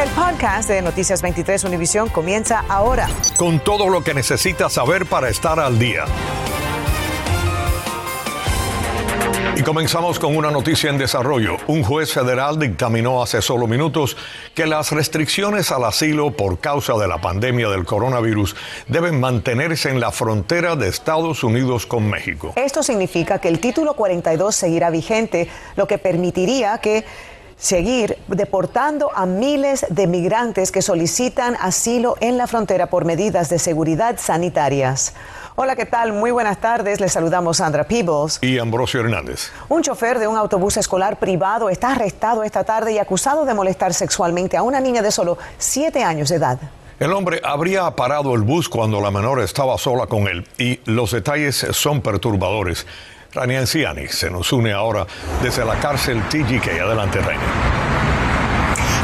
El podcast de Noticias 23 Univisión comienza ahora. Con todo lo que necesitas saber para estar al día. Y comenzamos con una noticia en desarrollo. Un juez federal dictaminó hace solo minutos que las restricciones al asilo por causa de la pandemia del coronavirus deben mantenerse en la frontera de Estados Unidos con México. Esto significa que el título 42 seguirá vigente, lo que permitiría que seguir deportando a miles de migrantes que solicitan asilo en la frontera por medidas de seguridad sanitarias. Hola, ¿qué tal? Muy buenas tardes. Les saludamos Sandra Peebles. Y Ambrosio Hernández. Un chofer de un autobús escolar privado está arrestado esta tarde y acusado de molestar sexualmente a una niña de solo siete años de edad. El hombre habría parado el bus cuando la menor estaba sola con él y los detalles son perturbadores. Rania Anciani se nos une ahora desde la cárcel TGK. Adelante, Rania.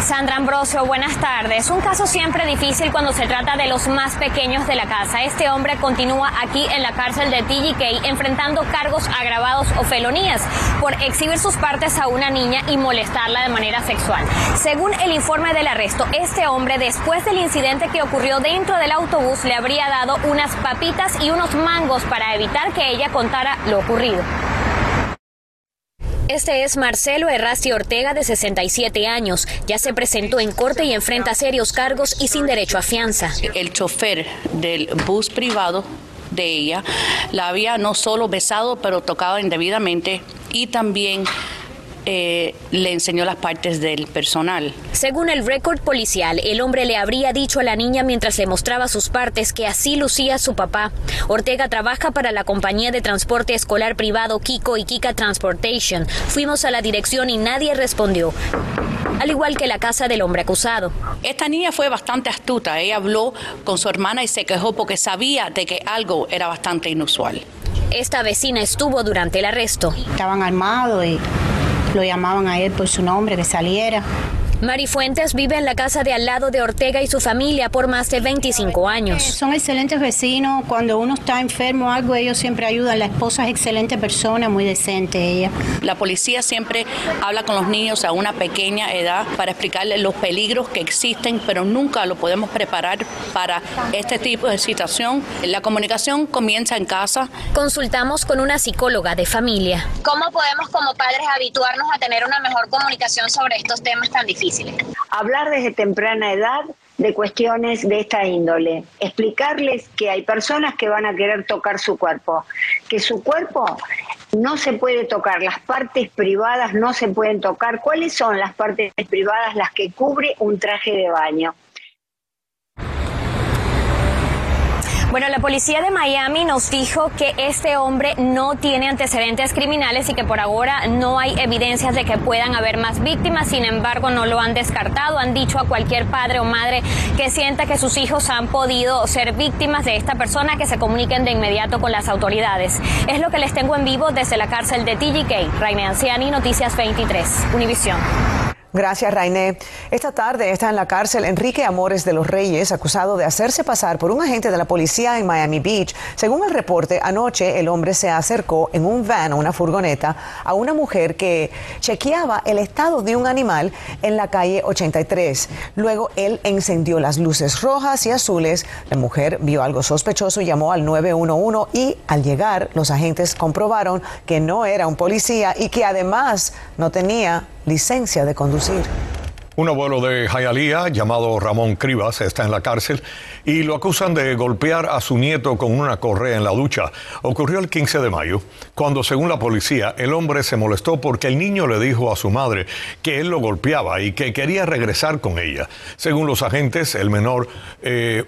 Sandra Ambrosio, buenas tardes. Un caso siempre difícil cuando se trata de los más pequeños de la casa. Este hombre continúa aquí en la cárcel de TGK enfrentando cargos agravados o felonías por exhibir sus partes a una niña y molestarla de manera sexual. Según el informe del arresto, este hombre después del incidente que ocurrió dentro del autobús le habría dado unas papitas y unos mangos para evitar que ella contara lo ocurrido. Este es Marcelo Errasti Ortega, de 67 años. Ya se presentó en corte y enfrenta serios cargos y sin derecho a fianza. El chofer del bus privado de ella la había no solo besado, pero tocado indebidamente y también eh, le enseñó las partes del personal. Según el récord policial, el hombre le habría dicho a la niña mientras le mostraba sus partes que así lucía su papá. Ortega trabaja para la compañía de transporte escolar privado Kiko y Kika Transportation. Fuimos a la dirección y nadie respondió al igual que la casa del hombre acusado. Esta niña fue bastante astuta. Ella habló con su hermana y se quejó porque sabía de que algo era bastante inusual. Esta vecina estuvo durante el arresto. Estaban armados y lo llamaban a él por su nombre, que saliera. Mari Fuentes vive en la casa de al lado de Ortega y su familia por más de 25 años. Son excelentes vecinos. Cuando uno está enfermo o algo, ellos siempre ayudan. La esposa es excelente persona, muy decente ella. La policía siempre habla con los niños a una pequeña edad para explicarles los peligros que existen, pero nunca lo podemos preparar para este tipo de situación. La comunicación comienza en casa. Consultamos con una psicóloga de familia. ¿Cómo podemos como padres habituarnos a tener una mejor comunicación sobre estos temas tan difíciles? Hablar desde temprana edad de cuestiones de esta índole, explicarles que hay personas que van a querer tocar su cuerpo, que su cuerpo no se puede tocar, las partes privadas no se pueden tocar. ¿Cuáles son las partes privadas las que cubre un traje de baño? Bueno, la policía de Miami nos dijo que este hombre no tiene antecedentes criminales y que por ahora no hay evidencias de que puedan haber más víctimas. Sin embargo, no lo han descartado. Han dicho a cualquier padre o madre que sienta que sus hijos han podido ser víctimas de esta persona que se comuniquen de inmediato con las autoridades. Es lo que les tengo en vivo desde la cárcel de TGK. Raine Anciani, Noticias 23, Univisión. Gracias, Rainé. Esta tarde está en la cárcel Enrique Amores de los Reyes, acusado de hacerse pasar por un agente de la policía en Miami Beach. Según el reporte, anoche el hombre se acercó en un van o una furgoneta a una mujer que chequeaba el estado de un animal en la calle 83. Luego él encendió las luces rojas y azules. La mujer vio algo sospechoso y llamó al 911 y al llegar los agentes comprobaron que no era un policía y que además no tenía licencia de conducir. Un abuelo de Hialeah llamado Ramón Cribas está en la cárcel y lo acusan de golpear a su nieto con una correa en la ducha. Ocurrió el 15 de mayo, cuando según la policía el hombre se molestó porque el niño le dijo a su madre que él lo golpeaba y que quería regresar con ella. Según los agentes, el menor eh,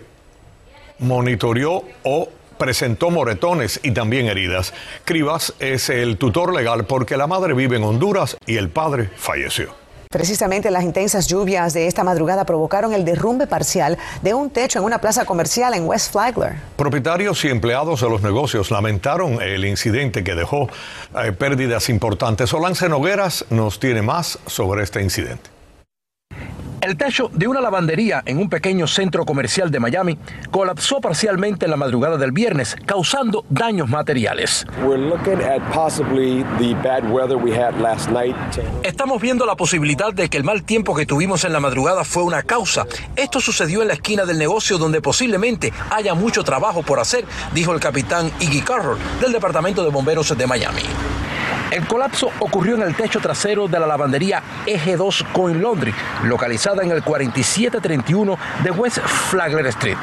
monitoreó o presentó moretones y también heridas. Cribas es el tutor legal porque la madre vive en Honduras y el padre falleció. Precisamente las intensas lluvias de esta madrugada provocaron el derrumbe parcial de un techo en una plaza comercial en West Flagler. Propietarios y empleados de los negocios lamentaron el incidente que dejó eh, pérdidas importantes. Solance Nogueras nos tiene más sobre este incidente. El techo de una lavandería en un pequeño centro comercial de Miami colapsó parcialmente en la madrugada del viernes, causando daños materiales. Estamos viendo la posibilidad de que el mal tiempo que tuvimos en la madrugada fue una causa. Esto sucedió en la esquina del negocio donde posiblemente haya mucho trabajo por hacer, dijo el capitán Iggy Carroll del Departamento de Bomberos de Miami. El colapso ocurrió en el techo trasero de la lavandería Eje 2 Coin Laundry, localizada en el 4731 de West Flagler Street.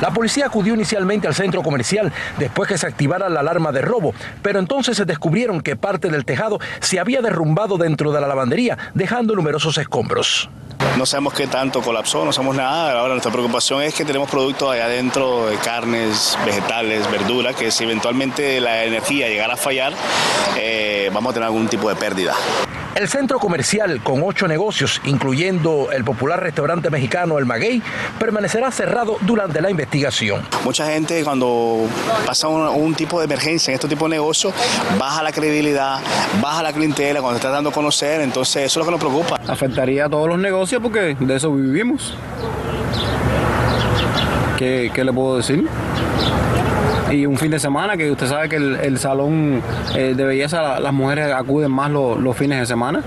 La policía acudió inicialmente al centro comercial después que se activara la alarma de robo, pero entonces se descubrieron que parte del tejado se había derrumbado dentro de la lavandería, dejando numerosos escombros. No sabemos qué tanto colapsó, no sabemos nada. Ahora nuestra preocupación es que tenemos productos allá adentro de carnes, vegetales, verduras, que si eventualmente la energía llegara a fallar, eh, vamos a tener algún tipo de pérdida. El centro comercial, con ocho negocios, incluyendo el popular restaurante mexicano El Maguey, permanecerá cerrado durante la investigación. Mucha gente cuando pasa un, tipo de emergencia en este tipo de negocios, baja la credibilidad, baja la clientela cuando está dando a conocer, entonces eso es lo que nos preocupa. Afectaría a todos los negocios porque de eso vivimos. ¿Qué, qué le puedo decir? Y un fin de semana, que usted sabe que el, salón eh, de belleza, las mujeres acuden más los fines de semana.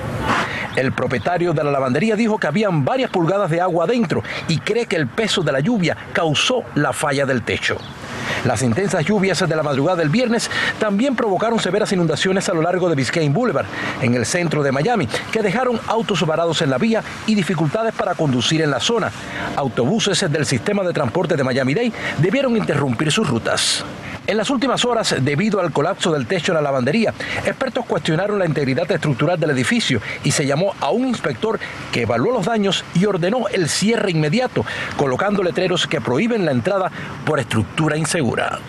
El propietario de la lavandería dijo que habían varias pulgadas de agua adentro y cree que el peso de la lluvia causó la falla del techo. Las intensas lluvias de la madrugada del viernes también provocaron severas inundaciones a lo largo de Biscayne Boulevard, en el centro de Miami, que dejaron autos varados en la vía y dificultades para conducir en la zona. Autobuses del sistema de transporte de Miami-Dade debieron interrumpir sus rutas. En las últimas horas, debido al colapso del techo de la lavandería, expertos cuestionaron la integridad estructural del edificio y se llamó a un inspector que evaluó los daños y ordenó el cierre inmediato, colocando letreros que prohíben la entrada por estructura insegura.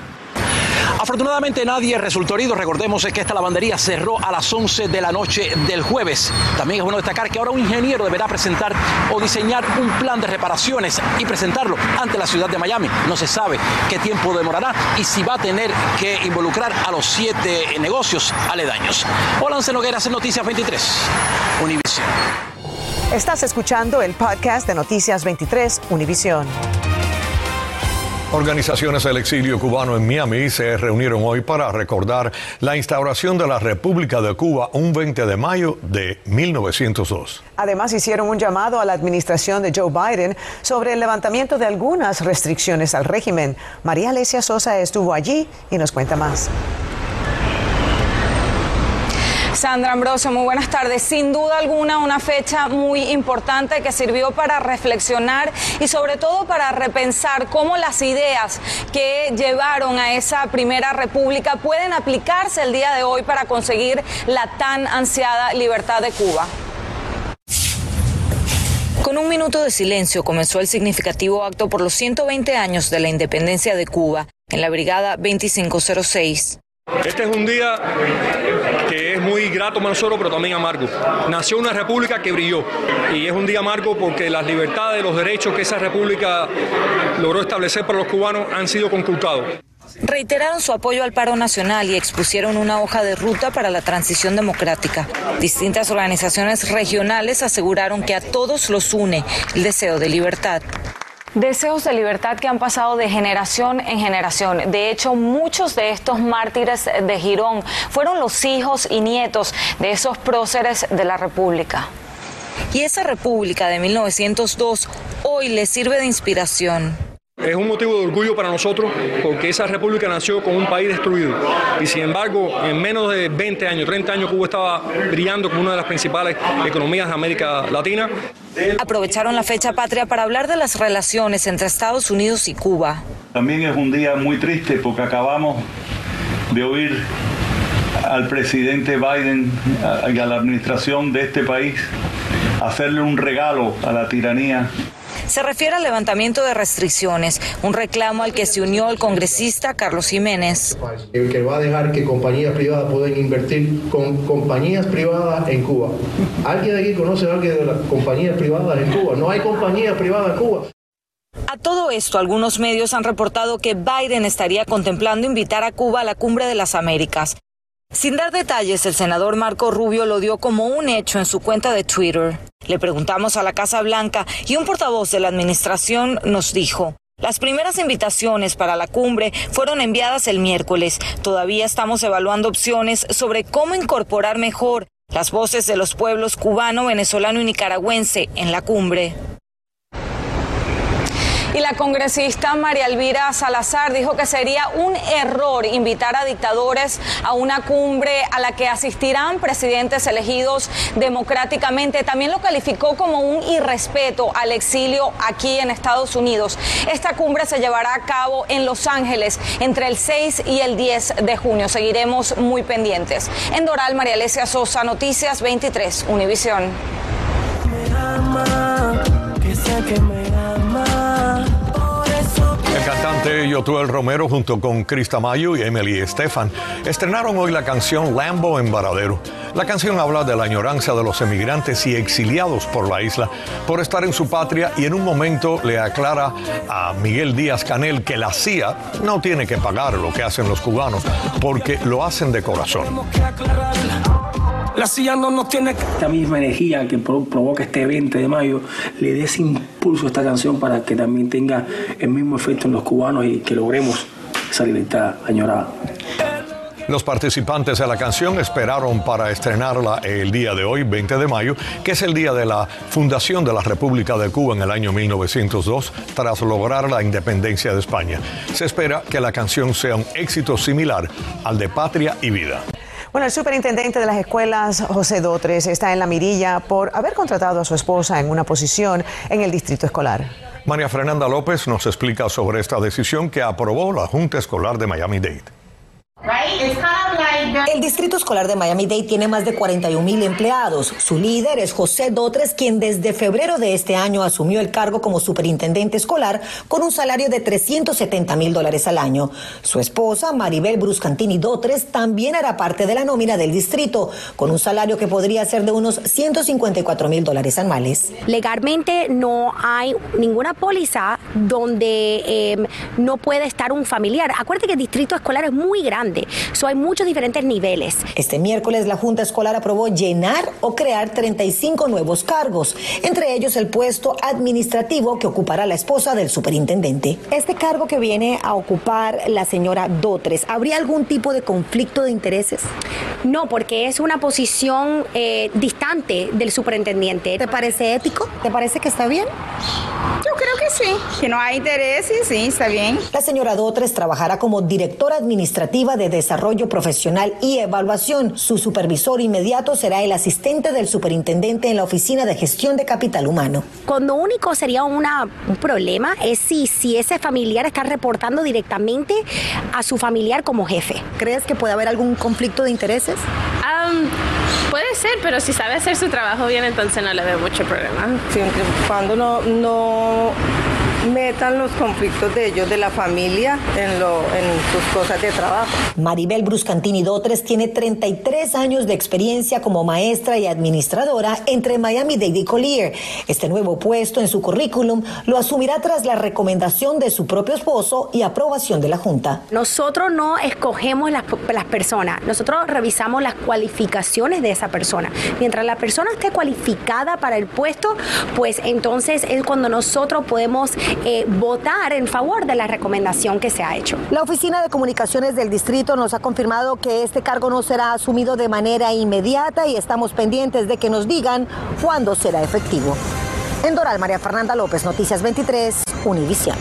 Afortunadamente nadie resultó herido. Recordemos que esta lavandería cerró a las 11 de la noche del jueves. También es bueno destacar que ahora un ingeniero deberá presentar o diseñar un plan de reparaciones y presentarlo ante la ciudad de Miami. No se sabe qué tiempo demorará y si va a tener que involucrar a los siete negocios aledaños. Hola, Nogueras en Noticias 23, Univision. Estás escuchando el podcast de Noticias 23, Univision. Organizaciones del exilio cubano en Miami se reunieron hoy para recordar la instauración de la República de Cuba un 20 de mayo de 1902. Además, hicieron un llamado a la administración de Joe Biden sobre el levantamiento de algunas restricciones al régimen. María Alesia Sosa estuvo allí y nos cuenta más. Sandra Ambrosio, muy buenas tardes. Sin duda alguna, una fecha muy importante que sirvió para reflexionar y sobre todo para repensar cómo las ideas que llevaron a esa primera república pueden aplicarse el día de hoy para conseguir la tan ansiada libertad de Cuba. Con un minuto de silencio comenzó el significativo acto por los 120 años de la independencia de Cuba en la Brigada 2506. Este es un día grato nosotros, pero también amargo. Nació una república que brilló y es un día amargo porque las libertades, los derechos que esa república logró establecer para los cubanos han sido conculcados. Reiteraron su apoyo al paro nacional y expusieron una hoja de ruta para la transición democrática. Distintas organizaciones regionales aseguraron que a todos los une el deseo de libertad. Deseos de libertad que han pasado de generación en generación. De hecho, muchos de estos mártires de Girón fueron los hijos y nietos de esos próceres de la República. Y esa República de 1902 hoy les sirve de inspiración. Es un motivo de orgullo para nosotros porque esa república nació con un país destruido y sin embargo en menos de 20 años, 30 años Cuba estaba brillando como una de las principales economías de América Latina. Aprovecharon la fecha patria para hablar de las relaciones entre Estados Unidos y Cuba. También es un día muy triste porque acabamos de oír al presidente Biden y a la administración de este país hacerle un regalo a la tiranía se refiere al levantamiento de restricciones, un reclamo al que se unió el congresista Carlos Jiménez. El que va a dejar que compañías privadas puedan invertir con compañías privadas en Cuba. ¿Alguien de aquí conoce a alguien de las compañías privadas en Cuba? No hay compañías privadas en Cuba. A todo esto, algunos medios han reportado que Biden estaría contemplando invitar a Cuba a la cumbre de las Américas. Sin dar detalles, el senador Marco Rubio lo dio como un hecho en su cuenta de Twitter. Le preguntamos a la Casa Blanca y un portavoz de la administración nos dijo, las primeras invitaciones para la cumbre fueron enviadas el miércoles. Todavía estamos evaluando opciones sobre cómo incorporar mejor las voces de los pueblos cubano, venezolano y nicaragüense en la cumbre. Y la congresista María Elvira Salazar dijo que sería un error invitar a dictadores a una cumbre a la que asistirán presidentes elegidos democráticamente. También lo calificó como un irrespeto al exilio aquí en Estados Unidos. Esta cumbre se llevará a cabo en Los Ángeles entre el 6 y el 10 de junio. Seguiremos muy pendientes. En Doral, María Alesia Sosa, Noticias 23, Univisión. El cantante Yotuel Romero junto con Krista Mayo y Emily Estefan estrenaron hoy la canción Lambo en Varadero. La canción habla de la añoranza de los emigrantes y exiliados por la isla por estar en su patria y en un momento le aclara a Miguel Díaz Canel que la CIA no tiene que pagar lo que hacen los cubanos porque lo hacen de corazón. La silla no nos tiene esta misma energía que provoca este 20 de mayo, le dé ese impulso a esta canción para que también tenga el mismo efecto en los cubanos y que logremos esa libertad añorada. Los participantes de la canción esperaron para estrenarla el día de hoy, 20 de mayo, que es el día de la fundación de la República de Cuba en el año 1902, tras lograr la independencia de España. Se espera que la canción sea un éxito similar al de Patria y Vida. Bueno, el superintendente de las escuelas, José Dotres, está en la mirilla por haber contratado a su esposa en una posición en el distrito escolar. María Fernanda López nos explica sobre esta decisión que aprobó la Junta Escolar de Miami-Dade. El Distrito Escolar de Miami-Dade tiene más de 41 mil empleados. Su líder es José Dotres, quien desde febrero de este año asumió el cargo como superintendente escolar con un salario de 370 mil dólares al año. Su esposa, Maribel Bruscantini Dotres, también hará parte de la nómina del distrito, con un salario que podría ser de unos 154 mil dólares anuales. Legalmente no hay ninguna póliza donde eh, no puede estar un familiar. Acuérdate que el distrito escolar es muy grande, so hay muchos diferentes niveles. Este miércoles la Junta Escolar aprobó llenar o crear 35 nuevos cargos, entre ellos el puesto administrativo que ocupará la esposa del superintendente. Este cargo que viene a ocupar la señora Dotres, ¿habría algún tipo de conflicto de intereses? No, porque es una posición eh, distante del superintendente. ¿Te parece ético? ¿Te parece que está bien? Sí, que no hay intereses, sí, está bien. La señora Dotres trabajará como directora administrativa de desarrollo profesional y evaluación. Su supervisor inmediato será el asistente del superintendente en la Oficina de Gestión de Capital Humano. Cuando único sería una, un problema es si, si ese familiar está reportando directamente a su familiar como jefe. ¿Crees que puede haber algún conflicto de intereses? puede ser, pero si sabe hacer su trabajo bien, entonces no le veo mucho problema. Siempre cuando no, no metan los conflictos de ellos, de la familia, en, lo, en sus cosas de trabajo. Maribel Bruscantini Dotres tiene 33 años de experiencia como maestra y administradora entre Miami-Dade y Collier. Este nuevo puesto en su currículum lo asumirá tras la recomendación de su propio esposo y aprobación de la Junta. Nosotros no escogemos las, las personas, nosotros revisamos las cualificaciones de esa persona. Mientras la persona esté cualificada para el puesto, pues entonces es cuando nosotros podemos eh, votar en favor de la recomendación que se ha hecho. La Oficina de Comunicaciones del Distrito nos ha confirmado que este cargo no será asumido de manera inmediata y estamos pendientes de que nos digan cuándo será efectivo. En Doral, María Fernanda López, Noticias 23, Univisión.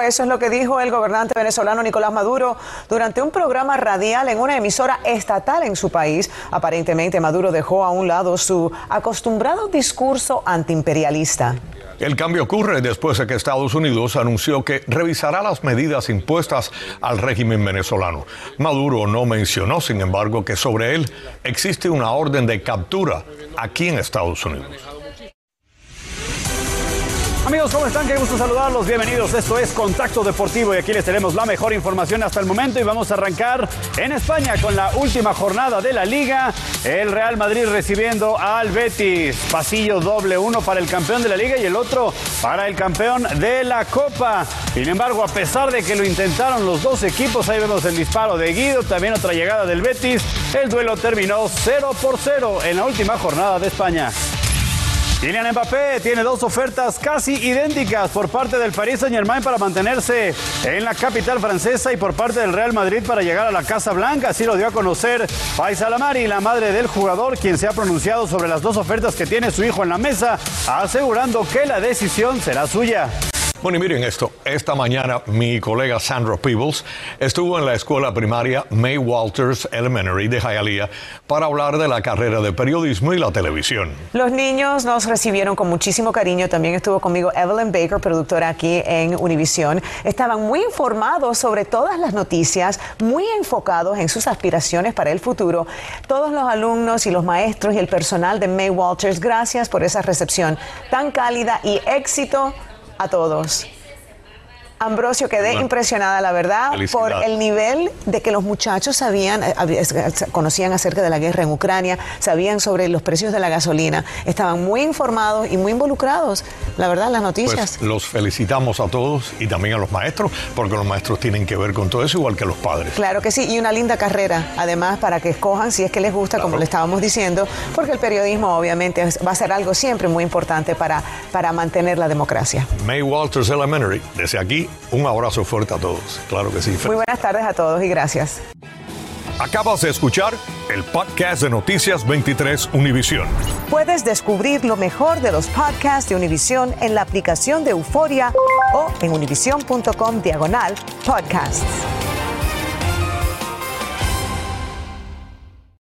Eso es lo que dijo el gobernante venezolano Nicolás Maduro durante un programa radial en una emisora estatal en su país. Aparentemente Maduro dejó a un lado su acostumbrado discurso antiimperialista. El cambio ocurre después de que Estados Unidos anunció que revisará las medidas impuestas al régimen venezolano. Maduro no mencionó, sin embargo, que sobre él existe una orden de captura aquí en Estados Unidos. Amigos, ¿cómo están? Qué gusto saludarlos. Bienvenidos. Esto es Contacto Deportivo y aquí les tenemos la mejor información hasta el momento y vamos a arrancar en España con la última jornada de la liga. El Real Madrid recibiendo al Betis. Pasillo doble, uno para el campeón de la liga y el otro para el campeón de la Copa. Sin embargo, a pesar de que lo intentaron los dos equipos, ahí vemos el disparo de Guido, también otra llegada del Betis. El duelo terminó 0 por 0 en la última jornada de España. Kylian Mbappé tiene dos ofertas casi idénticas por parte del Paris Saint-Germain para mantenerse en la capital francesa y por parte del Real Madrid para llegar a la Casa Blanca. Así lo dio a conocer Faisal Amari, la madre del jugador, quien se ha pronunciado sobre las dos ofertas que tiene su hijo en la mesa, asegurando que la decisión será suya. Bueno, y miren esto. Esta mañana mi colega Sandra Peebles estuvo en la escuela primaria May Walters Elementary de Hialeah para hablar de la carrera de periodismo y la televisión. Los niños nos recibieron con muchísimo cariño. También estuvo conmigo Evelyn Baker, productora aquí en Univision. Estaban muy informados sobre todas las noticias, muy enfocados en sus aspiraciones para el futuro. Todos los alumnos y los maestros y el personal de May Walters, gracias por esa recepción tan cálida y éxito a todos. Ambrosio, quedé Bueno. impresionada, la verdad, por el nivel de que los muchachos sabían, eh, conocían acerca de la guerra en Ucrania, sabían sobre los precios de la gasolina, estaban muy informados y muy involucrados, la verdad, en las noticias. Pues los felicitamos a todos y también a los maestros, porque los maestros tienen que ver con todo eso, igual que los padres. Claro que sí, y una linda carrera, además, para que escojan si es que les gusta, como le estábamos diciendo, porque el periodismo obviamente va a ser algo siempre muy importante para, para mantener la democracia. May Walters Elementary, desde aquí, un abrazo fuerte a todos. Claro que sí. Muy buenas tardes a todos y gracias. Acabas de escuchar el podcast de Noticias 23 Univisión. Puedes descubrir lo mejor de los podcasts de Univision en la aplicación de Euforia o en univision.com diagonal podcasts.